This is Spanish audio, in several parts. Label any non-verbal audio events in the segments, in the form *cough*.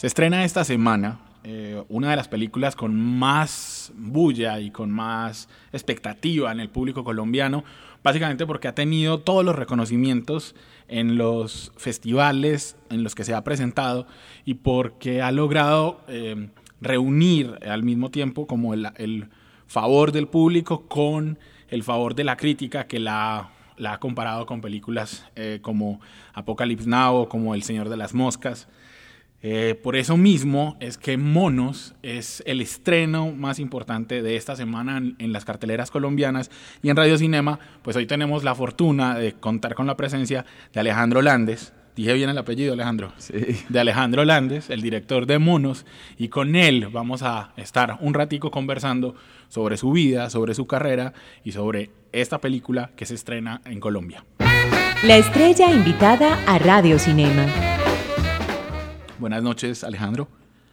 Se estrena esta semana eh, una de las películas con más bulla y con más expectativa en el público colombiano, básicamente porque ha tenido todos los reconocimientos en los festivales en los que se ha presentado y porque ha logrado eh, reunir al mismo tiempo como el, favor del público con el favor de la crítica que la, ha comparado con películas eh, como Apocalypse Now o como El Señor de las Moscas. Eh, por eso mismo es que Monos es el estreno más importante de esta semana en, las carteleras colombianas y en Radio Cinema, pues hoy tenemos la fortuna de contar con la presencia de Alejandro Landes. Dije bien el apellido, Alejandro. Sí. De Alejandro Landes, el director de Monos, y con él vamos a estar un ratico conversando sobre su vida, sobre su carrera y sobre esta película que se estrena en Colombia. La estrella invitada a Radio Cinema. Buenas noches, Alejandro.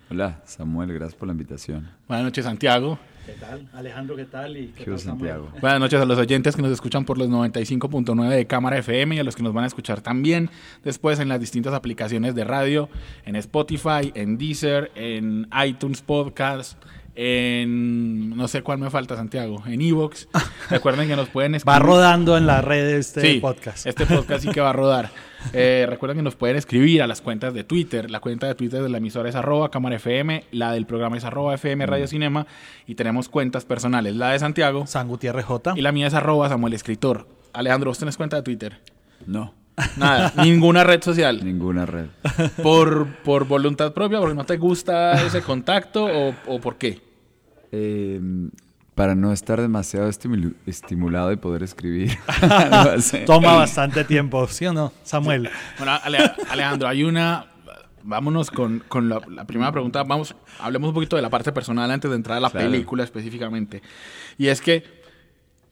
Hola, Samuel, gracias por la invitación. Buenas noches, Santiago. ¿Qué tal? Alejandro, ¿qué tal? Y ¿qué, tal, Santiago? Buenas noches a los oyentes que nos escuchan por los 95.9 de Cámara FM y a los que nos van a escuchar también después en las distintas aplicaciones de radio, en Spotify, en Deezer, en iTunes Podcast, en no sé cuál me falta, Santiago, en Evox. *laughs* Recuerden que nos pueden escribir. Va rodando en la red este podcast. Este podcast sí que va a rodar. *laughs* Eh, recuerden que nos pueden escribir a las cuentas de Twitter. La cuenta de Twitter de la emisora es arroba cámara FM, la del programa es arroba FM Radio mm. Cinema y tenemos cuentas personales. La de Santiago. San Gutiérrez J. Y la mía es arroba Samuel Escritor. Alejandro, ¿vos tenés cuenta de Twitter? No. Nada, *laughs* ninguna red social. Ninguna red. ¿Por, por voluntad propia, porque no te gusta ese contacto o, o por qué? Eh, para no estar demasiado estimulado y poder escribir. *laughs* *laughs* Toma bastante tiempo, ¿sí o no, Samuel? Bueno, Alejandro, hay una... Vámonos con, con la, primera pregunta. Vamos, hablemos un poquito de la parte personal antes de entrar a la película específicamente. Y es que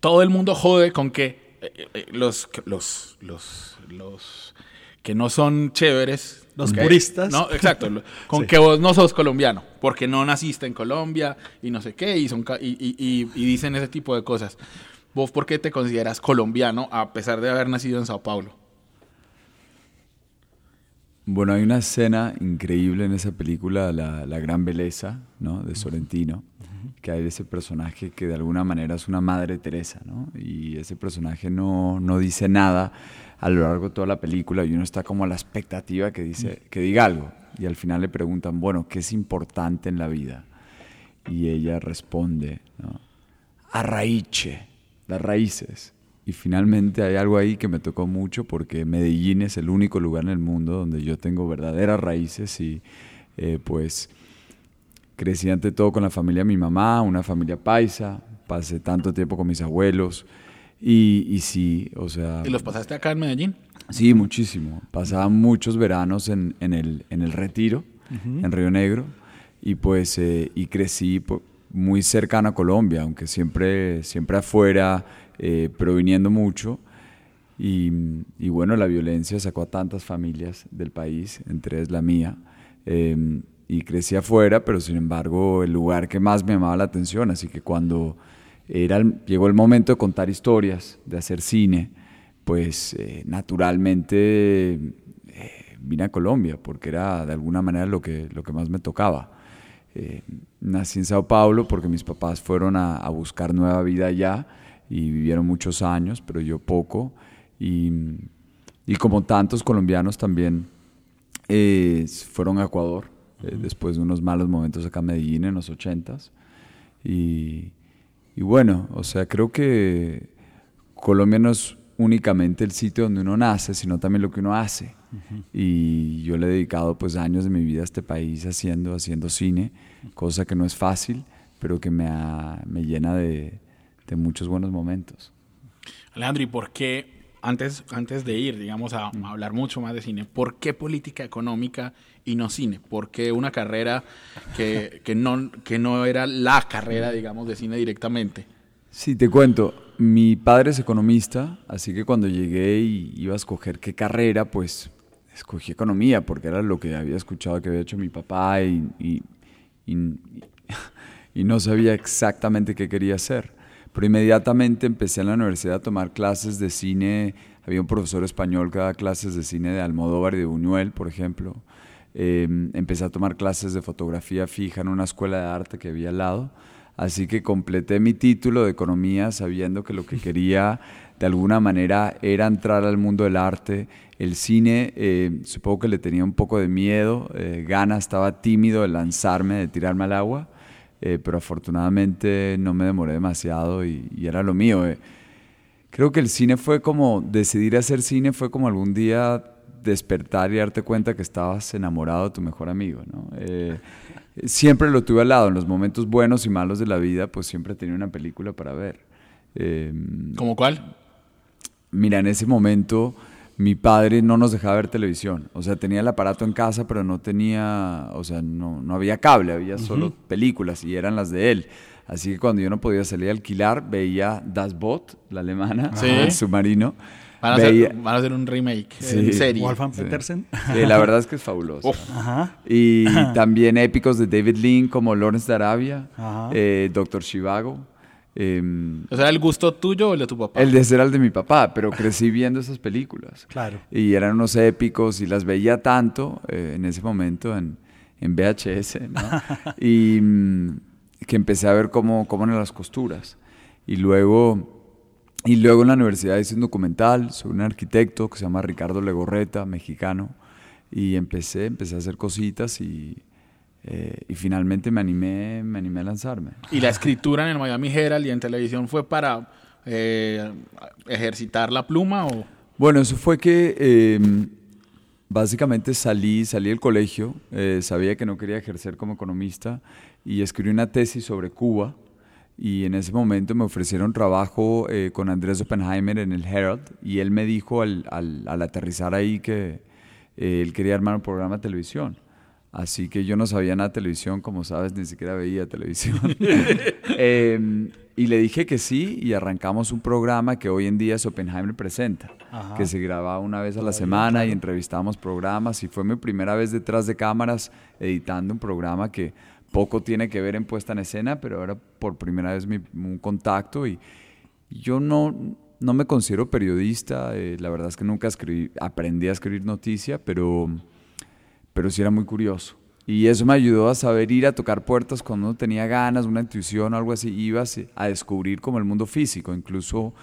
todo el mundo jode con que eh, eh, los, los, los, los que no son chéveres los puristas. No, exacto. *laughs* Con que vos no sos colombiano, porque no naciste en Colombia y no sé qué, y, son, y, dicen ese tipo de cosas. ¿Vos por qué te consideras colombiano a pesar de haber nacido en Sao Paulo? Bueno, hay una escena increíble en esa película, La, Gran Belleza, ¿no? De Sorrentino, que hay ese personaje que de alguna manera es una madre Teresa, ¿no? Y ese personaje no, no dice nada a lo largo de toda la película y uno está como a la expectativa que, dice, que diga algo. Y al final le preguntan, bueno, ¿qué es importante en la vida? Y ella responde, ¿no? Arraiche, las raíces. Y finalmente hay algo ahí que me tocó mucho porque Medellín es el único lugar en el mundo donde yo tengo verdaderas raíces y eh, pues crecí ante todo con la familia de mi mamá, una familia paisa, pasé tanto tiempo con mis abuelos, y, y sí, o sea... ¿Y los pasaste acá en Medellín? Sí, muchísimo. Pasaba muchos veranos en, en, el, en el Retiro, en Río Negro, y pues eh, y crecí muy cercano a Colombia, aunque siempre, siempre afuera, eh, pero viniendo mucho. Y, y, bueno, la violencia sacó a tantas familias del país, entre ellas la mía. Em, y crecí afuera, pero sin embargo el lugar que más me llamaba la atención, así que cuando era llegó el momento de contar historias, de hacer cine, pues eh, naturalmente eh, vine a Colombia, porque era de alguna manera lo que, lo que más me tocaba. Eh, nací en Sao Paulo porque mis papás fueron a, buscar nueva vida allá y vivieron muchos años, pero yo poco. Y, y como tantos colombianos también fueron a Ecuador después de unos malos momentos acá en Medellín en los ochentas. Y, y bueno, o sea, creo que Colombia no es únicamente el sitio donde uno nace, sino también lo que uno hace. Y yo le he dedicado pues años de mi vida a este país haciendo, haciendo cine, cosa que no es fácil, pero que me, me llena de, de muchos buenos momentos. Alejandro, ¿y por qué antes, antes de ir, digamos, a, a, hablar mucho más de cine, ¿por qué política económica y no cine? ¿Por qué una carrera que, que, no, que no era la carrera, digamos, de cine directamente? Sí, te cuento. Mi padre es economista, así que cuando llegué y iba a escoger qué carrera, pues escogí economía, porque era lo que había escuchado que había hecho mi papá y, y, y, *laughs* y no sabía exactamente qué quería hacer. Pero inmediatamente empecé en la universidad a tomar clases de cine. Había un profesor español que daba clases de cine de Almodóvar y de Buñuel, por ejemplo. Eh, empecé a tomar clases de fotografía fija en una escuela de arte que había al lado. Así que completé mi título de economía sabiendo que lo que *laughs* quería de alguna manera era entrar al mundo del arte. El cine, eh, supongo que le tenía un poco de miedo, eh, Gana estaba tímido de lanzarme, de tirarme al agua eh, pero afortunadamente no me demoré demasiado y, y era lo mío. Eh. Creo que el cine fue como, decidir hacer cine fue como algún día despertar y darte cuenta que estabas enamorado de tu mejor amigo. ¿no? Eh, siempre lo tuve al lado, en los momentos buenos y malos de la vida, pues siempre tenía una película para ver. Eh, ¿Cómo cuál? Mira, en ese momento mi padre no nos dejaba ver televisión. O sea, tenía el aparato en casa, pero no tenía, o sea, no, no había cable, había solo películas y eran las de él. Así que cuando yo no podía salir a alquilar, veía Das Boot, la alemana, Sí. el submarino. Van a, Veía- hacer, van a hacer un remake Sí. en serie. Wolfgang Sí. Petersen. Sí, la verdad es que es fabuloso. Uf. Ajá. Y *laughs* también épicos de David Lean como Lawrence de Arabia, eh, Doctor Chivago. Em, O sea, ¿el gusto tuyo o el de tu papá? el de ser el de mi papá, pero crecí viendo esas películas. Claro. Y eran unos épicos y las veía tanto eh, en ese momento en, en VHS, ¿no? *laughs* y mm, que empecé a ver cómo, cómo eran las costuras. Y luego, y luego en la universidad hice un documental sobre un arquitecto que se llama Ricardo Legorreta, mexicano. Y empecé, empecé a hacer cositas y, eh, y finalmente me animé, me animé a lanzarme. Y la escritura en el Miami Herald y en televisión fue para eh, ejercitar la pluma o... Bueno, eso fue que eh, básicamente salí, salí del colegio, eh, sabía que no quería ejercer como economista y escribí una tesis sobre Cuba y en ese momento me ofrecieron trabajo eh, con Andrés Oppenheimer en el Herald y él me dijo al, al- al aterrizar ahí que eh, él quería armar un programa de televisión. Así que yo no sabía nada de televisión, como sabes, ni siquiera veía televisión. *laughs* Eh, y le dije que sí y arrancamos un programa que hoy en día es Oppenheimer Presenta, Ajá. que se grababa una vez a la semana y entrevistamos programas y fue mi primera vez detrás de cámaras editando un programa que poco tiene que ver en puesta en escena, pero era por primera vez mi, un contacto y yo no, no me considero periodista, eh, la verdad es que nunca escribí, aprendí a escribir noticia, pero pero sí era muy curioso. Y eso me ayudó a saber ir a tocar puertas cuando uno tenía ganas, una intuición o algo así. Ibas a descubrir como el mundo físico. Incluso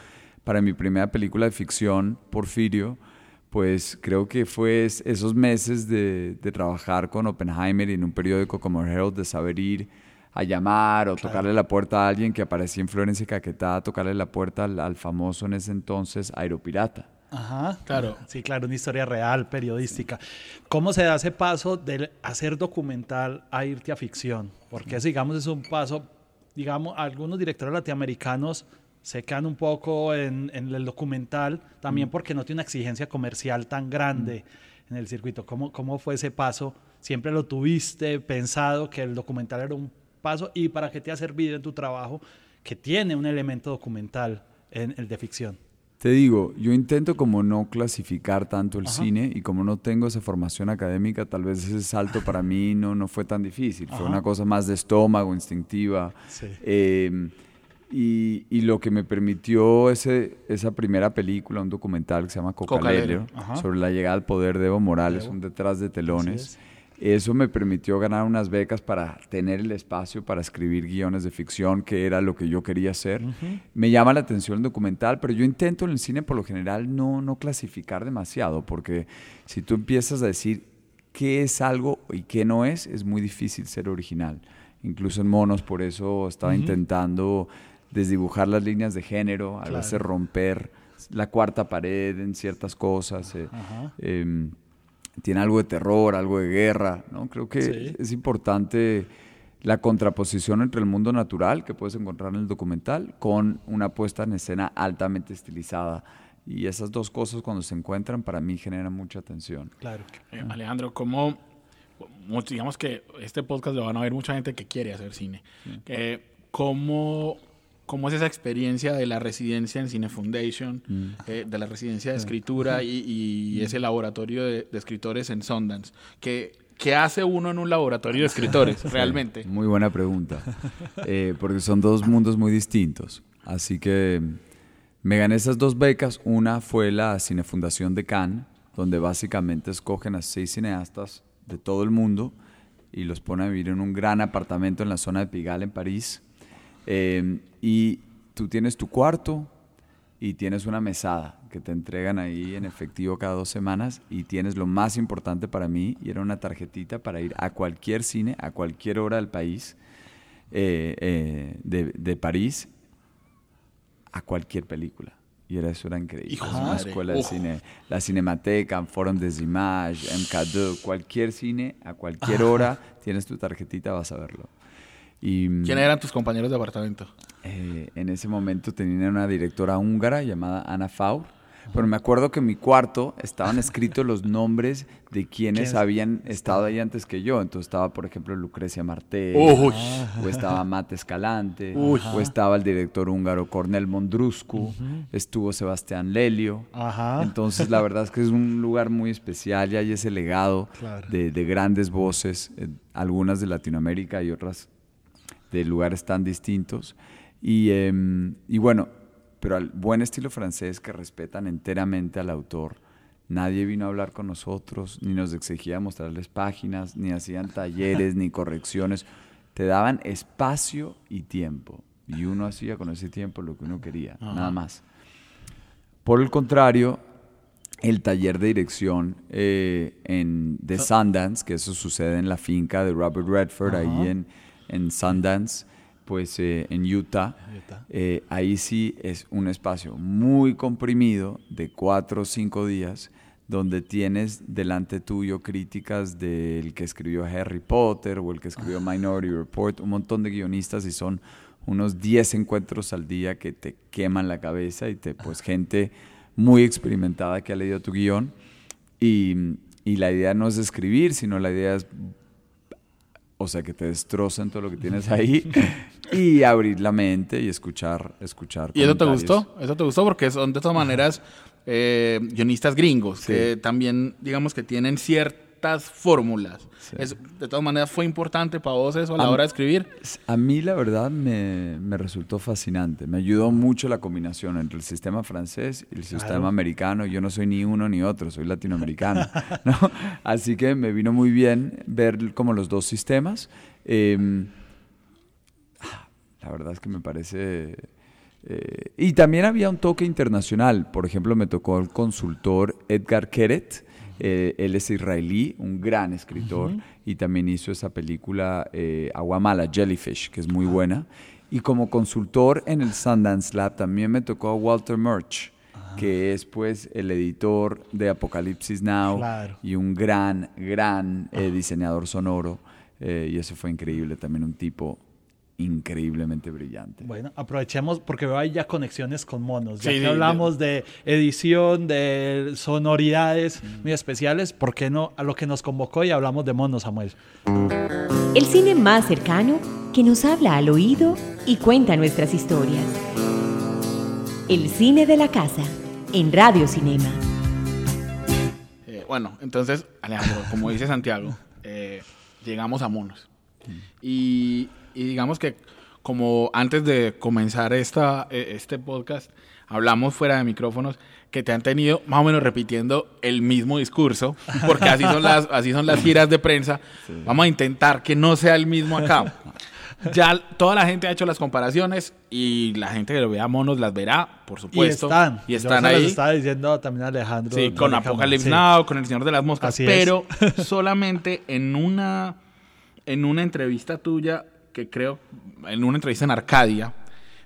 para mi primera película de ficción, Porfirio, pues creo que fue es- esos meses de, de trabajar con Oppenheimer y en un periódico como Herald, de saber ir a llamar o tocarle la puerta a alguien que aparecía en Florencia Caquetá, tocarle la puerta al, al famoso en ese entonces Aeropirata. Ajá. Claro. Sí, claro, una historia real, periodística. ¿Cómo se da ese paso de hacer documental a irte a ficción? Porque digamos, es un paso, digamos, algunos directores latinoamericanos se quedan un poco en, en el documental, también porque no tiene una exigencia comercial tan grande en el circuito. ¿Cómo, ¿Cómo fue ese paso? ¿Siempre lo tuviste pensado que el documental era un paso? ¿Y para qué te ha servido en tu trabajo que tiene un elemento documental en el de ficción? Te digo, yo intento como no clasificar tanto el cine y como no tengo esa formación académica, tal vez ese salto para mí no, no fue tan difícil. Fue una cosa más de estómago, instintiva. Sí. Eh, y, y lo que me permitió ese, esa primera película, un documental que se llama. Cocalero, Ajá. sobre la llegada al poder de Evo Morales, Evo. un detrás de telones. Eso me permitió ganar unas becas para tener el espacio para escribir guiones de ficción, que era lo que yo quería hacer. Me llama la atención el documental, pero yo intento en el cine por lo general no, no clasificar demasiado, porque si tú empiezas a decir qué es algo y qué no es, es muy difícil ser original. Incluso en monos, por eso estaba intentando desdibujar las líneas de género, a Claro. veces romper la cuarta pared en ciertas cosas. eh, Ajá. Tiene algo de terror, algo de guerra, ¿no? Creo que Sí. es importante la contraposición entre el mundo natural que puedes encontrar en el documental con una puesta en escena altamente estilizada Y esas dos cosas cuando se encuentran para mí generan mucha tensión. Claro. Eh, Alejandro, ¿cómo, digamos que este podcast lo van a ver mucha gente que quiere hacer cine? Eh, ¿cómo, ¿Cómo es esa experiencia de la residencia en Cine Foundation, eh, de la residencia de escritura y, y ese laboratorio de, de escritores en Sundance? ¿Qué, ¿Qué hace uno en un laboratorio de escritores *laughs* realmente? Muy buena pregunta. Eh, porque son dos mundos muy distintos. Así que me gané esas dos becas. Una fue la Cinefundación de Cannes, donde básicamente escogen a seis cineastas de todo el mundo y los ponen a vivir en un gran apartamento en la zona de Pigalle, en París. Eh, y tú tienes tu cuarto y tienes una mesada que te entregan ahí en efectivo cada dos semanas y tienes lo más importante para mí y era una tarjetita para ir a cualquier cine, a cualquier hora del país, eh, eh, de, de París, a cualquier película. Y era, eso era increíble. Hijo una madre. escuela de Uf. cine, la Cinemateca, Forum des Images, MK2, cualquier cine, a cualquier hora, tienes tu tarjetita, vas a verlo. Y, ¿Quiénes eran tus compañeros de apartamento? eh, en ese momento tenía una directora húngara llamada Ana Faur. Pero me acuerdo que en mi cuarto estaban escritos los nombres de quienes habían estado ahí antes que yo. Entonces estaba, por ejemplo, Lucrecia Martel, Uy. o estaba Mate Escalante, Uy. o estaba el director húngaro Cornel Mondruscu, estuvo Sebastián Lelio. Ajá. Entonces, la verdad es que es un lugar muy especial y hay ese legado Claro. de, de grandes voces, eh, algunas de Latinoamérica y otras de lugares tan distintos. Y, em, y bueno, pero al buen estilo francés que respetan enteramente al autor. Nadie vino a hablar con nosotros, ni nos exigía mostrarles páginas, ni hacían talleres, ni correcciones. Te daban espacio y tiempo. Y uno hacía con ese tiempo lo que uno quería, nada más. Por el contrario, el taller de dirección eh, en, de Sundance, que eso sucede en la finca de Robert Redford, ahí en, en Sundance, pues eh, en Utah, Utah. eh, ahí sí es un espacio muy comprimido de cuatro o cinco días donde tienes delante tuyo críticas del que escribió Harry Potter o el que escribió Minority Report, un montón de guionistas y son unos 10 encuentros al día que te queman la cabeza y te, pues gente muy experimentada que ha leído tu guion. Y, y la idea no es escribir, sino la idea es o sea, que te destrocen todo lo que tienes ahí *laughs* y abrir la mente y escuchar, escuchar. ¿Y eso te gustó? Eso te gustó porque son de todas maneras eh, guionistas gringos que también, digamos que tienen ciertas fórmulas. Es- de todas maneras, ¿fue importante para vos eso a la A hora de mí- escribir? A mí la verdad me, me resultó fascinante. Me ayudó mucho la combinación entre el sistema francés y el sistema Claro. americano. Yo no soy ni uno ni otro, soy latinoamericano. *laughs* ¿no? Así que me vino muy bien ver como los dos sistemas. Eh, la verdad es que me parece... eh, y también había un toque internacional. Por ejemplo, me tocó el consultor Edgar Keret. Eh, él es israelí, un gran escritor, y también hizo esa película eh, Aguamala, Jellyfish, que es muy buena. Y como consultor en el Sundance Lab también me tocó a Walter Murch, que es pues el editor de Apocalipsis Now Claro. y un gran, gran eh, diseñador sonoro. eh, y eso fue increíble, también un tipo increíblemente brillante. Bueno, aprovechemos porque veo ahí ya conexiones con monos. Ya Sí, que hablamos de edición, de sonoridades muy especiales, ¿por qué no a lo que nos convocó y hablamos de monos, Samuel? El cine más cercano que nos habla al oído y cuenta nuestras historias. El cine de la casa en Radio Cinema. Eh, bueno, entonces, Alejandro, como dice Santiago, eh, llegamos a monos. Y, y digamos que como antes de comenzar esta, eh, este podcast, hablamos fuera de micrófonos que te han tenido más o menos repitiendo el mismo discurso, porque así son las, así son las giras de prensa. Vamos a intentar que no sea el mismo acá. Ya toda la gente ha hecho las comparaciones y la gente que lo vea monos las verá, por Y supuesto. están. Y Yo están se los ahí. estaba diciendo también Alejandro. Sí, con Apocalypse sí. Now, con El Señor de las Moscas. Así es. pero *laughs* solamente en una, en una entrevista tuya, que creo, en una entrevista en Arcadia,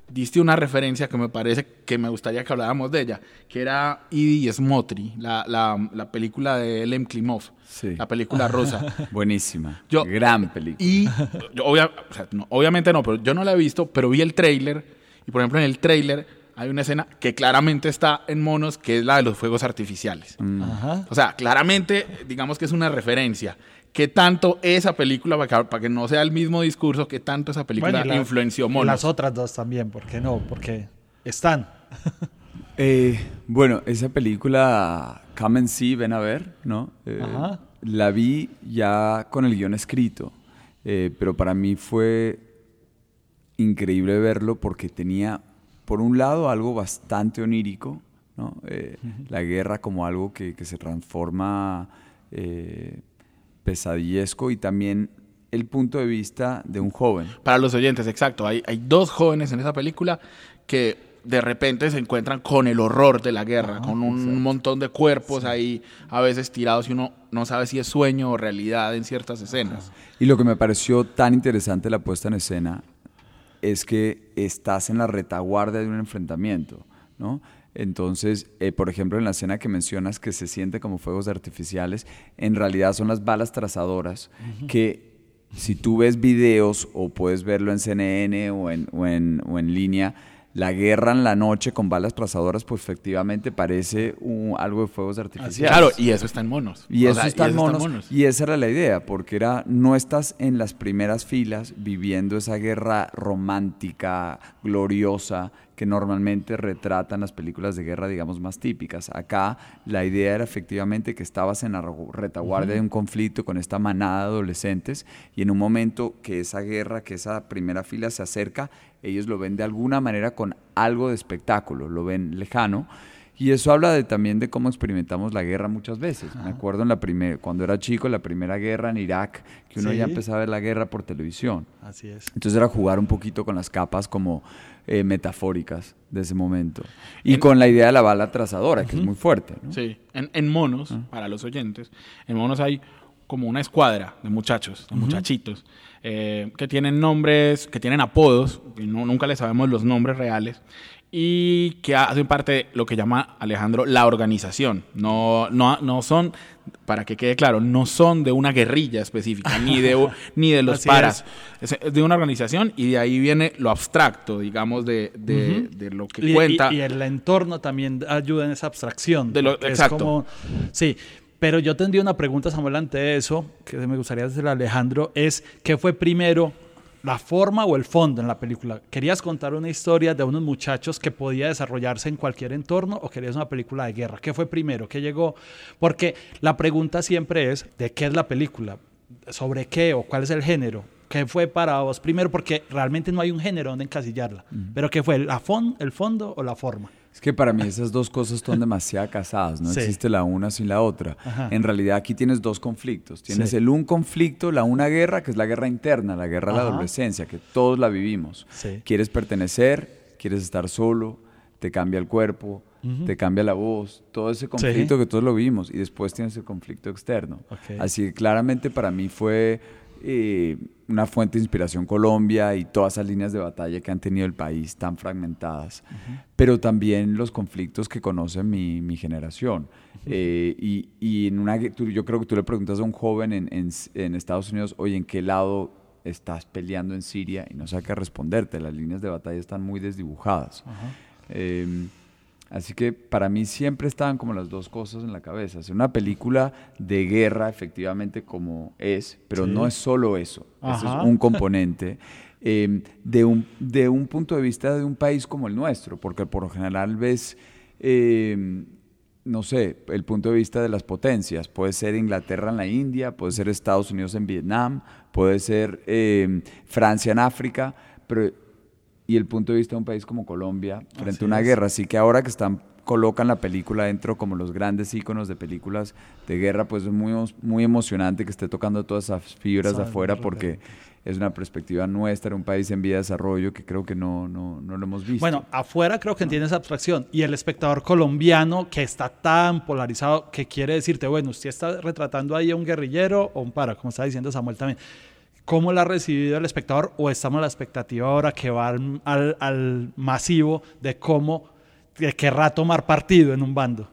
diste una referencia que me parece que me gustaría que habláramos de ella, que era Edie Smotry, la, la, la película de Elem Klimov, Sí. la película *laughs* rosa. Buenísima. Yo- Gran película. Y yo obvia- o sea, no, obviamente no, pero yo no la he visto, pero vi el tráiler y por ejemplo en el tráiler hay una escena que claramente está en monos, que es la de los fuegos artificiales. Ajá. O sea, claramente, digamos que es una referencia. ¿Qué tanto esa película, para que, no sea el mismo discurso, qué tanto esa película Bueno, y la- influenció monos? las otras dos también, ¿por qué no? Porque están. *laughs* Eh, bueno, esa película Come and See, ven a ver, ¿no? Eh, Ajá. La vi ya con el guion escrito, eh, pero para mí fue increíble verlo porque tenía, por un lado, algo bastante onírico, ¿no? Eh, La guerra como algo que, que se transforma eh, pesadillesco y también el punto de vista de un joven. Para los oyentes, exacto. Hay, hay dos jóvenes en esa película que de repente se encuentran con el horror de la guerra, con un montón de cuerpos ahí a veces tirados y uno no sabe si es sueño o realidad en ciertas escenas. Y lo que me pareció tan interesante la puesta en escena es que estás en la retaguardia de un enfrentamiento, ¿no? Entonces, eh, por ejemplo, en la escena que mencionas que se siente como fuegos artificiales, en realidad son las balas trazadoras que si tú ves videos o puedes verlo en CNN o en, o en, o en línea, la guerra en la noche con balas trazadoras, pues efectivamente parece un- algo de fuegos artificiales. Claro, y eso está en monos. Y O eso sea, está en eso monos, Y esa era la idea, porque era no estás en las primeras filas viviendo esa guerra romántica, gloriosa, que normalmente retratan las películas de guerra, digamos, más típicas. Acá la idea era efectivamente que estabas en la retaguardia de un conflicto con esta manada de adolescentes y en un momento que esa guerra, que esa primera fila se acerca, ellos lo ven de alguna manera con algo de espectáculo, lo ven lejano. Y eso habla de, también de cómo experimentamos la guerra muchas veces. Me acuerdo en la primera, cuando era chico, la primera guerra en Irak, que uno Sí. ya empezaba a ver la guerra por televisión. Así es. Entonces era jugar un poquito con las capas como eh, metafóricas de ese momento. Y En- con la idea de la bala trazadora, que es muy fuerte. ¿no? Sí, en, en monos, para los oyentes, en monos hay como una escuadra de muchachos, de muchachitos, eh, que tienen nombres, que tienen apodos, no- nunca les sabemos los nombres reales, y que hacen parte de lo que llama Alejandro la organización. No, no, no son, para que quede claro, no son de una guerrilla específica, ni de, u- *laughs* ni de los Así paras. Es. es de una organización y de ahí viene lo abstracto, digamos, de, de- de lo que Y, cuenta. y- y el entorno también ayuda en esa abstracción. De lo- porque es exacto. como- sí, pero yo tendría una pregunta, Samuel, ante eso, que me gustaría hacerle a Alejandro, es ¿qué fue primero, la forma o el fondo en la película? ¿Querías contar una historia de unos muchachos que podía desarrollarse en cualquier entorno o querías una película de guerra? ¿Qué fue primero? ¿Qué llegó? Porque la pregunta siempre es, ¿de qué es la película? ¿Sobre qué o cuál es el género? ¿Qué fue para vos primero? Porque realmente no hay un género donde encasillarla. Pero ¿qué fue? ¿La fon- ¿El fondo o la forma? Es que para mí esas dos cosas están demasiado casadas, no *laughs* Sí. existe la una sin la otra. Ajá. En realidad aquí tienes dos conflictos. Tienes Sí. el un conflicto, la una guerra, que es la guerra interna, la guerra de la Ajá. adolescencia, que todos la vivimos. Sí. Quieres pertenecer, quieres estar solo, te cambia el cuerpo, te cambia la voz, todo ese conflicto que todos lo vimos. Y después tienes el conflicto externo. Ok. Así que claramente para mí fue eh, una fuente de inspiración Colombia y todas esas líneas de batalla que han tenido el país tan fragmentadas, pero también los conflictos que conoce mi, mi generación. Eh, y, y en una, tú- yo creo que tú le preguntas a un joven en, en en Estados Unidos, oye, ¿en qué lado estás peleando en Siria? Y no sabe qué responderte, las líneas de batalla están muy desdibujadas. Eh, Así que para mí siempre estaban como las dos cosas en la cabeza. Es una película de guerra, efectivamente, como es, pero Sí. no es solo eso. Eso es un componente *laughs* eh, de, un, de un punto de vista de un país como el nuestro, porque por lo general ves, eh, no sé, el punto de vista de las potencias. Puede ser Inglaterra en la India, puede ser Estados Unidos en Vietnam, puede ser eh, Francia en África, pero y el punto de vista de un país como Colombia frente Así a una es. guerra. Así que ahora que están colocan la película dentro como los grandes íconos de películas de guerra, pues es muy, muy emocionante que esté tocando todas esas fibras de Son afuera porque es una perspectiva nuestra, un país en vía de desarrollo que creo que no, no, no lo hemos visto. Bueno, afuera creo que entiende esa abstracción. Y el espectador colombiano que está tan polarizado que quiere decirte, bueno, usted está retratando ahí a un guerrillero o un para, como está diciendo Samuel también. ¿Cómo la ha recibido el espectador? ¿O estamos a la expectativa ahora que va al, al- al masivo de cómo de querrá tomar partido en un bando?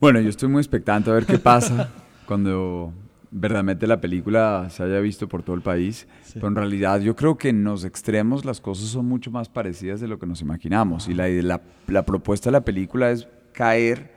Bueno, yo estoy muy expectante a ver qué pasa *laughs* cuando verdaderamente la película se haya visto por todo el país, pero en realidad yo creo que en los extremos las cosas son mucho más parecidas de lo que nos imaginamos. Y la, la, la propuesta de la película es caer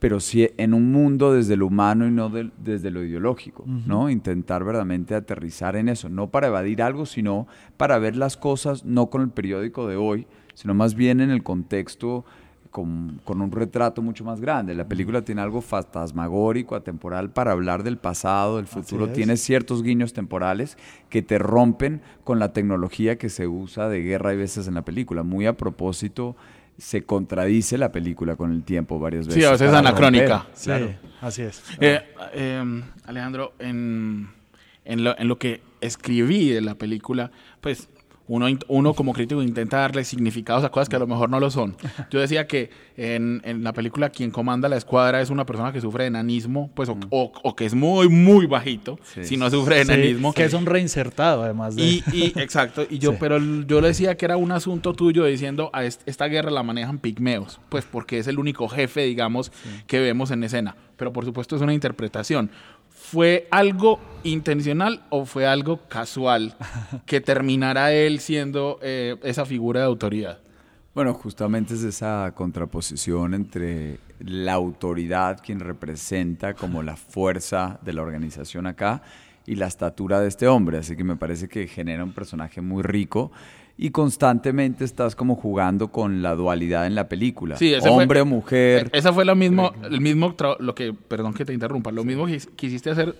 pero sí en un mundo desde lo humano y no desde lo ideológico, ¿no? Intentar verdaderamente aterrizar en eso, no para evadir algo, sino para ver las cosas no con el periódico de hoy, sino más bien en el contexto con, un retrato mucho más grande. La película tiene algo fantasmagórico, atemporal, para hablar del pasado, del futuro. Tiene ciertos guiños temporales que te rompen con la tecnología que se usa de guerra y veces en la película. Muy a propósito se contradice la película con el tiempo varias veces. Sí, a veces es anacrónica. Sí, así es. Eh, em, Alejandro, en, en, lo, en lo que escribí de la película, pues uno, uno como crítico intenta darle significados a cosas que a lo mejor no lo son. *laughs* Yo decía que en, en la película quien comanda la escuadra es una persona que sufre de enanismo, pues, o, mm. o, que es muy, muy bajito, si no sufre de enanismo. que es un reinsertado, además. De... Y, *laughs* y exacto, y yo, pero yo le decía que era un asunto tuyo diciendo, a esta guerra la manejan pigmeos, pues porque es el único jefe, digamos, que vemos en escena. Pero por supuesto es una interpretación. ¿Fue algo intencional o fue algo casual que terminara él siendo eh, esa figura de autoridad? Bueno, justamente es esa contraposición entre la autoridad, quien representa como la fuerza de la organización acá, y la estatura de este hombre. Así que me parece que genera un personaje muy rico y constantemente estás como jugando con la dualidad en la película. Sí, Hombre o mujer. Esa fue la mismo, el mismo, lo que, perdón que te interrumpa, lo mismo que quisiste hacer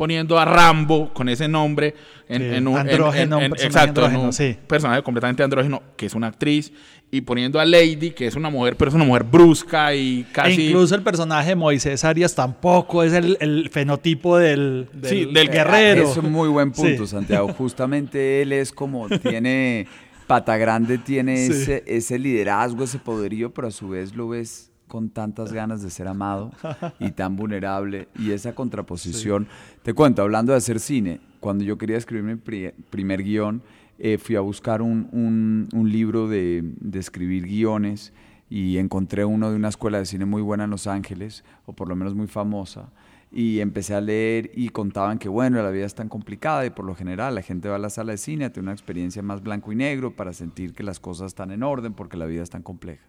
poniendo a Rambo con ese nombre en, un andrógeno, exacto, un personaje completamente andrógeno, que es una actriz, y poniendo a Lady, que es una mujer, pero es una mujer brusca y casi... E incluso el personaje de Moisés Arias tampoco es el, fenotipo del, del, guerrero. Es un muy buen punto, Santiago. Justamente él es como, *laughs* tiene, pata grande, tiene ese, ese liderazgo, ese poderío, pero a su vez lo ves con tantas *laughs* ganas de ser amado y tan vulnerable. Y esa contraposición, te cuento, hablando de hacer cine, cuando yo quería escribir mi primer guion, eh, fui a buscar un, libro de, escribir guiones y encontré uno de una escuela de cine muy buena en Los Ángeles, o por lo menos muy famosa. Y empecé a leer y contaban que, bueno, la vida es tan complicada y por lo general la gente va a la sala de cine a tener una experiencia más blanco y negro para sentir que las cosas están en orden porque la vida es tan compleja.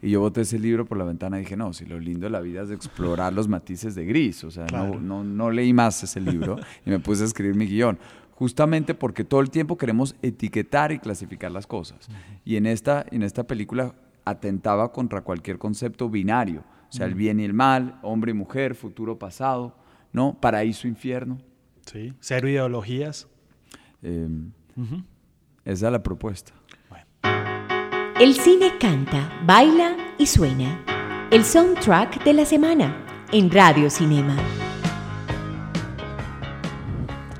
Y yo boté ese libro por la ventana y dije, no, si lo lindo de la vida es explorar los matices de gris. O sea, no, no, no leí más ese libro y me puse a escribir mi guion justamente porque todo el tiempo queremos etiquetar y clasificar las cosas. Y en esta, en esta película atentaba contra cualquier concepto binario, o sea, el bien y el mal, hombre y mujer, futuro, pasado, ¿no? Paraíso, infierno. Sí, cero ideologías. Em, esa es la propuesta. El cine canta, baila y suena. El soundtrack de la semana en Radio Cinema.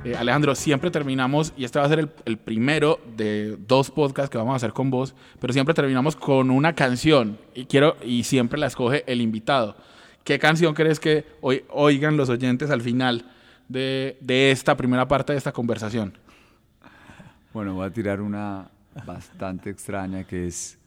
Eh, Alejandro, siempre terminamos, y este va a ser el, primero de dos podcasts que vamos a hacer con vos, pero siempre terminamos con una canción y quiero y siempre la escoge el invitado. ¿Qué canción crees que hoy oigan los oyentes al final de, de esta primera parte de esta conversación? Bueno, voy a tirar una bastante extraña que es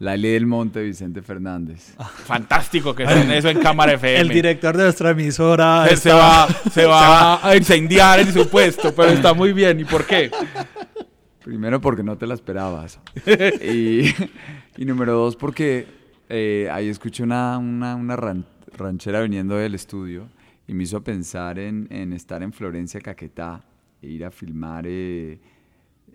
la ley del monte, Vicente Fernández. Fantástico que estén eso en *laughs* Cámara FM. El director de nuestra emisora. Se, va, se va a incendiar en su puesto, pero está muy bien. ¿Y por qué? Primero porque no te la esperabas. *laughs* y, número dos porque eh, ahí escuché una, una, ranchera viniendo del estudio y me hizo pensar en, estar en Florencia, Caquetá, e ir a filmar eh,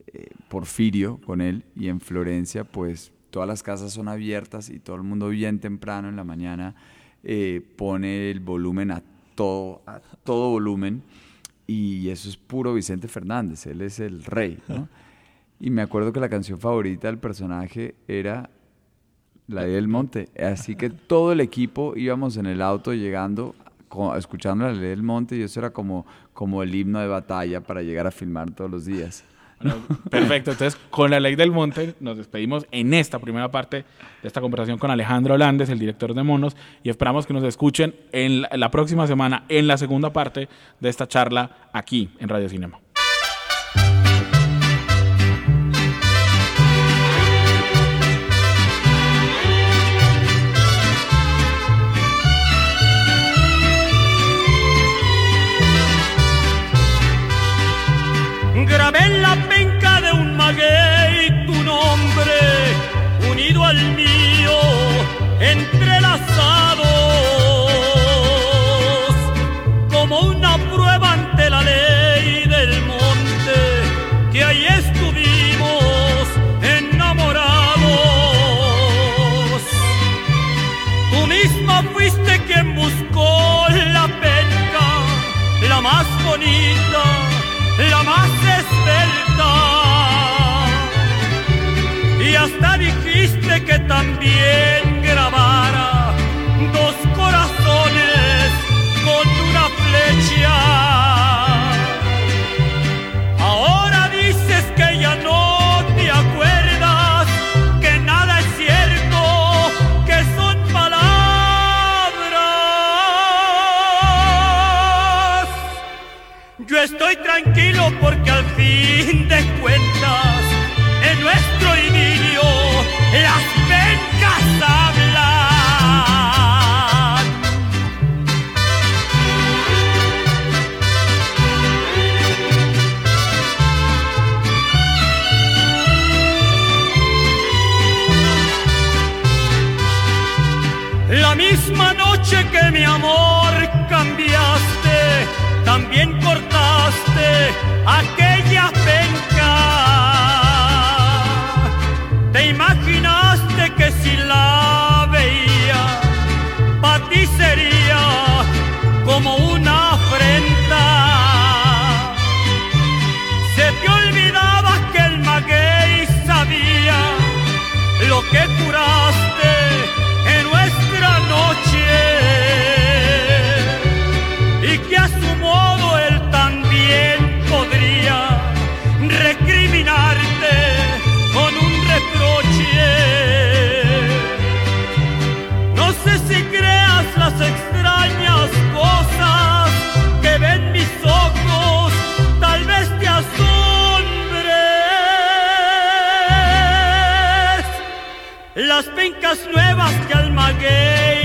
eh, Porfirio con él. Y en Florencia, pues todas las casas son abiertas y todo el mundo bien temprano en la mañana eh, pone el volumen a todo, a todo volumen y eso es puro Vicente Fernández, él es el rey. *laughs* Y me acuerdo que la canción favorita del personaje era la de El Monte, así que todo el equipo íbamos en el auto llegando escuchando la ley del monte y eso era como, como el himno de batalla para llegar a filmar todos los días perfecto. Entonces, con la ley del monte, nos despedimos en esta primera parte de esta conversación con Alejandro Holandes, el director de Monos, y esperamos que nos escuchen en la próxima semana, en la segunda parte de esta charla aquí en Radio Cinema. bonita, la más esbelta, Y hasta dijiste que también grabara estoy tranquilo porque al fin de cuentas en nuestro idilio las pencas hablan. La misma noche que mi amor las pencas nuevas de Almaguer.